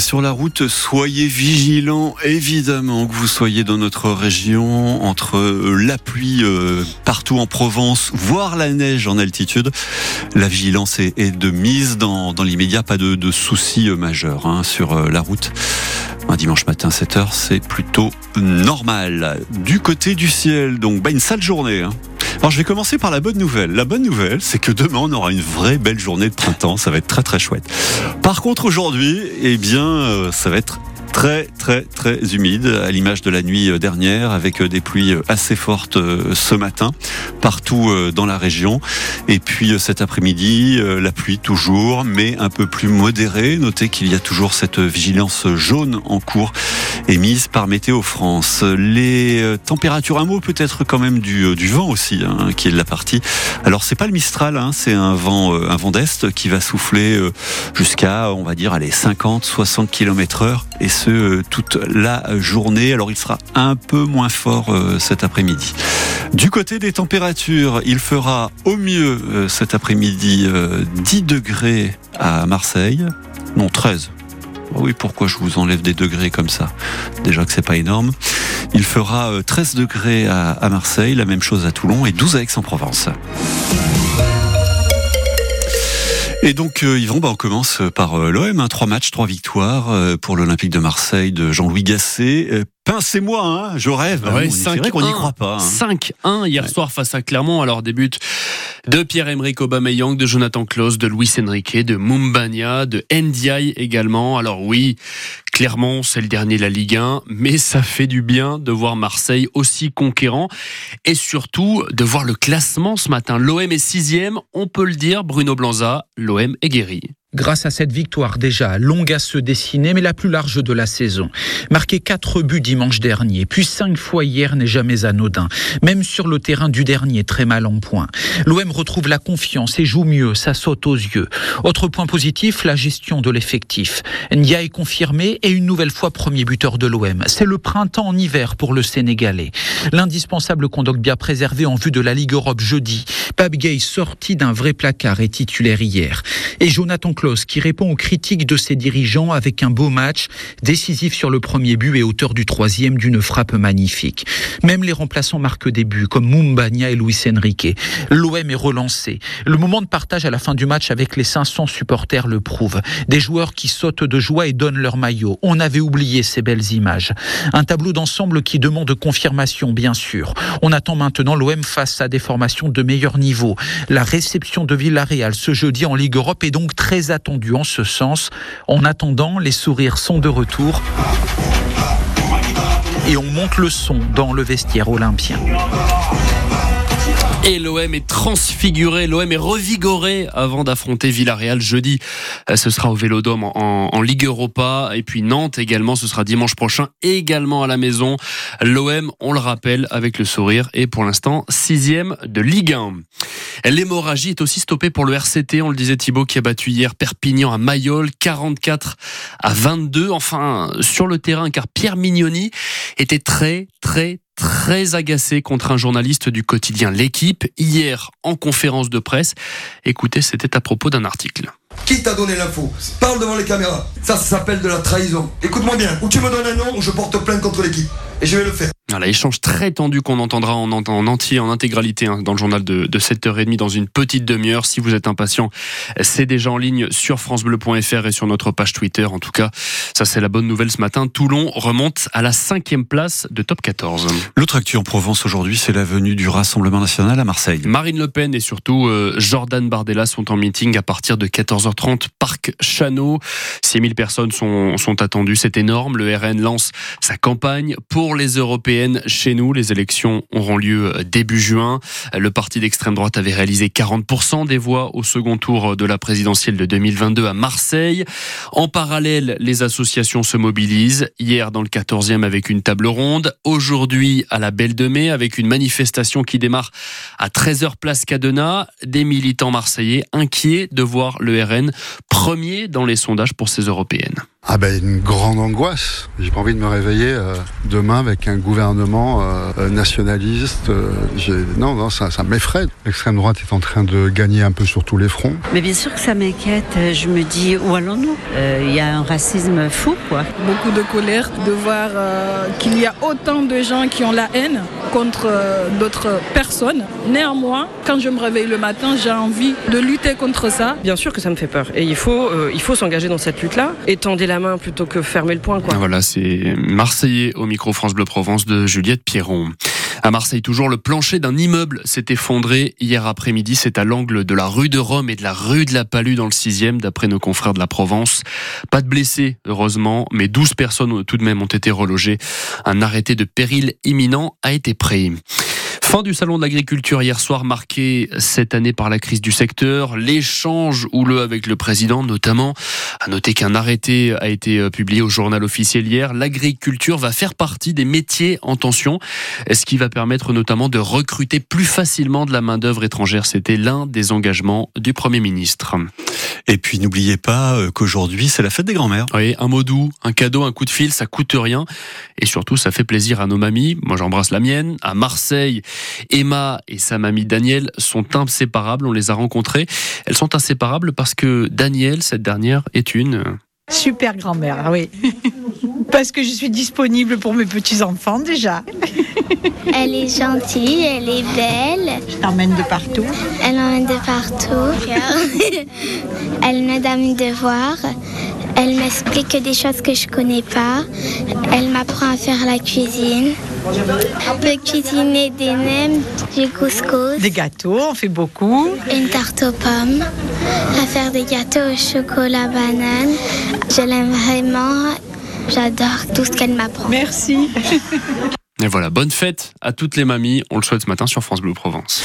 Sur la route, soyez vigilants, évidemment, que vous soyez dans notre région, entre euh, la pluie euh, partout en Provence, voire la neige en altitude. La vigilance est, de mise dans, l'immédiat, pas de, soucis euh, majeurs hein, sur la route. Un dimanche matin, 7h, c'est plutôt normal. Du côté du ciel, donc, bah, une sale journée. Hein. Alors je vais commencer par la bonne nouvelle. La bonne nouvelle, c'est que demain on aura une vraie belle journée de printemps. Ça va être très très chouette. Par contre aujourd'hui, eh bien, euh, ça va être très très très humide à l'image de la nuit dernière avec des pluies assez fortes euh, ce matin partout euh, dans la région. Et puis cet après-midi la pluie toujours mais un peu plus modérée. Notez qu'il y a toujours cette vigilance jaune en cours émise par Météo France. Les températures un mot peut-être quand même du, vent aussi hein, qui est de la partie. Alors c'est pas le Mistral hein, c'est un vent un vent d'est qui va souffler jusqu'à on va dire allez 50 60 km heure et euh, toute la journée. Alors il sera un peu moins fort euh, cet après-midi. Du côté des températures, il fera au mieux euh, cet après-midi 10 degrés à Marseille. Non, 13. Ah oui, pourquoi je vous enlève des degrés comme ça? Déjà que c'est pas énorme. Il fera 13 degrés à Marseille, la même chose à Toulon et 12 à Aix-en-Provence. Et donc euh, Yvon, bah, on commence par euh, l'OM, hein, trois matchs, trois victoires euh, pour l'Olympique de Marseille de Jean-Louis Gasset. Pincez-moi, hein, je rêve. Ouais, c'est vrai qu'on n'y croit pas. 5-1 hein. hier soir face à Clermont. Alors début de Pierre-Emerick Aubameyang, de Jonathan Klaus, de Luis Enrique, de Mumbania, de Ndiaye également. Alors oui, Clermont, c'est le dernier de la Ligue 1, mais ça fait du bien de voir Marseille aussi conquérant et surtout de voir le classement ce matin. L'OM est sixième, on peut le dire, Bruno Blanza, l'OM est guéri grâce à cette victoire déjà longue à se dessiner, mais la plus large de la saison. Marqué quatre buts dimanche dernier, puis cinq fois hier n'est jamais anodin. Même sur le terrain du dernier, très mal en point. L'OM retrouve la confiance et joue mieux, ça saute aux yeux. Autre point positif, la gestion de l'effectif. Nia est confirmé et une nouvelle fois premier buteur de l'OM. C'est le printemps en hiver pour le Sénégalais. L'indispensable bien préservé en vue de la Ligue Europe jeudi. Pab Gay sorti d'un vrai placard et titulaire hier. Et Jonathan qui répond aux critiques de ses dirigeants avec un beau match, décisif sur le premier but et auteur du troisième d'une frappe magnifique. Même les remplaçants marquent des buts, comme Mumbania et Luis Enrique. L'OM est relancé. Le moment de partage à la fin du match avec les 500 supporters le prouve. Des joueurs qui sautent de joie et donnent leur maillot. On avait oublié ces belles images. Un tableau d'ensemble qui demande confirmation, bien sûr. On attend maintenant l'OM face à des formations de meilleur niveau. La réception de Villarreal ce jeudi en Ligue Europe est donc très attendu en ce sens. En attendant, les sourires sont de retour et on monte le son dans le vestiaire olympien. Et l'OM est transfiguré, l'OM est revigoré avant d'affronter Villarreal jeudi. Euh, ce sera au Vélodrome en, Ligue Europa. Et puis Nantes également, ce sera dimanche prochain, également à la maison. L'OM, on le rappelle, avec le sourire, est pour l'instant sixième de Ligue 1. L'hémorragie est aussi stoppée pour le RCT, on le disait Thibaut, qui a battu hier Perpignan à Mayol, 44 à 22. Enfin, sur le terrain, car Pierre Mignoni était très, très, très agacé contre un journaliste du quotidien L'équipe hier en conférence de presse. Écoutez, c'était à propos d'un article. Qui t'a donné l'info? Parle devant les caméras. Ça, ça s'appelle de la trahison. Écoute-moi bien. Ou tu me donnes un nom ou je porte plainte contre l'équipe. Et je vais le faire. Voilà, échange très tendu qu'on entendra en, en, entier, en intégralité, hein, dans le journal de, de 7h30 dans une petite demi-heure. Si vous êtes impatient, c'est déjà en ligne sur FranceBleu.fr et sur notre page Twitter. En tout cas, ça c'est la bonne nouvelle ce matin. Toulon remonte à la cinquième place de top 14. L'autre actu en Provence aujourd'hui, c'est la venue du Rassemblement National à Marseille. Marine Le Pen et surtout euh, Jordan Bardella sont en meeting à partir de 14h30, Parc Chano. 6000 personnes sont, sont attendues, c'est énorme. Le RN lance sa campagne pour les chez nous. Les élections auront lieu début juin. Le parti d'extrême droite avait réalisé 40% des voix au second tour de la présidentielle de 2022 à Marseille. En parallèle, les associations se mobilisent. Hier dans le 14e avec une table ronde. Aujourd'hui à la Belle de Mai avec une manifestation qui démarre à 13h place Cadena. Des militants marseillais inquiets de voir le RN premier dans les sondages pour ces européennes. Ah ben une grande angoisse. J'ai pas envie de me réveiller euh, demain avec un gouvernement euh, nationaliste. Euh, non, non, ça, ça m'effraie. L'extrême droite est en train de gagner un peu sur tous les fronts. Mais bien sûr que ça m'inquiète. Je me dis où allons-nous? Il y a un racisme fou, quoi. Beaucoup de colère de voir qu'il y a autant de gens qui ont la haine contre d'autres personnes. Néanmoins, quand je me réveille le matin, j'ai envie de lutter contre ça. Bien sûr que ça me fait peur. Et il faut, il faut s'engager dans cette lutte-là. Étendre la main plutôt que fermer le poing. Quoi. Voilà, c'est Marseillais au micro France Bleu Provence de Juliette Pierron. À Marseille, toujours, le plancher d'un immeuble s'est effondré hier après-midi. C'est à l'angle de la rue de Rome et de la rue de la Palue dans le 6e, d'après nos confrères de la Provence. Pas de blessés, heureusement, mais 12 personnes tout de même ont été relogées. Un arrêté de péril imminent a été pris. Fin du salon de l'agriculture hier soir marqué cette année par la crise du secteur, l'échange houleux avec le président notamment. À noter qu'un arrêté a été euh, publié au journal officiel hier. L'agriculture va faire partie des métiers en tension, ce qui va permettre notamment de recruter plus facilement de la main-d'œuvre étrangère. C'était l'un des engagements du Premier ministre. Et puis n'oubliez pas euh, qu'aujourd'hui c'est la fête des grands-mères. Oui, un mot doux, un cadeau, un coup de fil, ça coûte rien. Et surtout, ça fait plaisir à nos mamies. Moi j'embrasse la mienne. À Marseille, Emma et sa mamie Danielle sont inséparables. On les a rencontrées. Elles sont inséparables parce que Danielle, cette dernière, est une super grand-mère, oui. parce que je suis disponible pour mes petits-enfants déjà. Elle est gentille, elle est belle. Je t'emmène de partout. Elle emmène de partout. elle m'aide à mes devoirs. Elle m'explique des choses que je connais pas. Elle m'apprend à faire la cuisine. On peut cuisiner des nems, du couscous. Des gâteaux, on fait beaucoup. Une tarte aux pommes. À faire des gâteaux au chocolat banane. Je l'aime vraiment. J'adore tout ce qu'elle m'apprend. Merci. Et voilà, bonne fête à toutes les mamies. On le souhaite ce matin sur France Bleu Provence.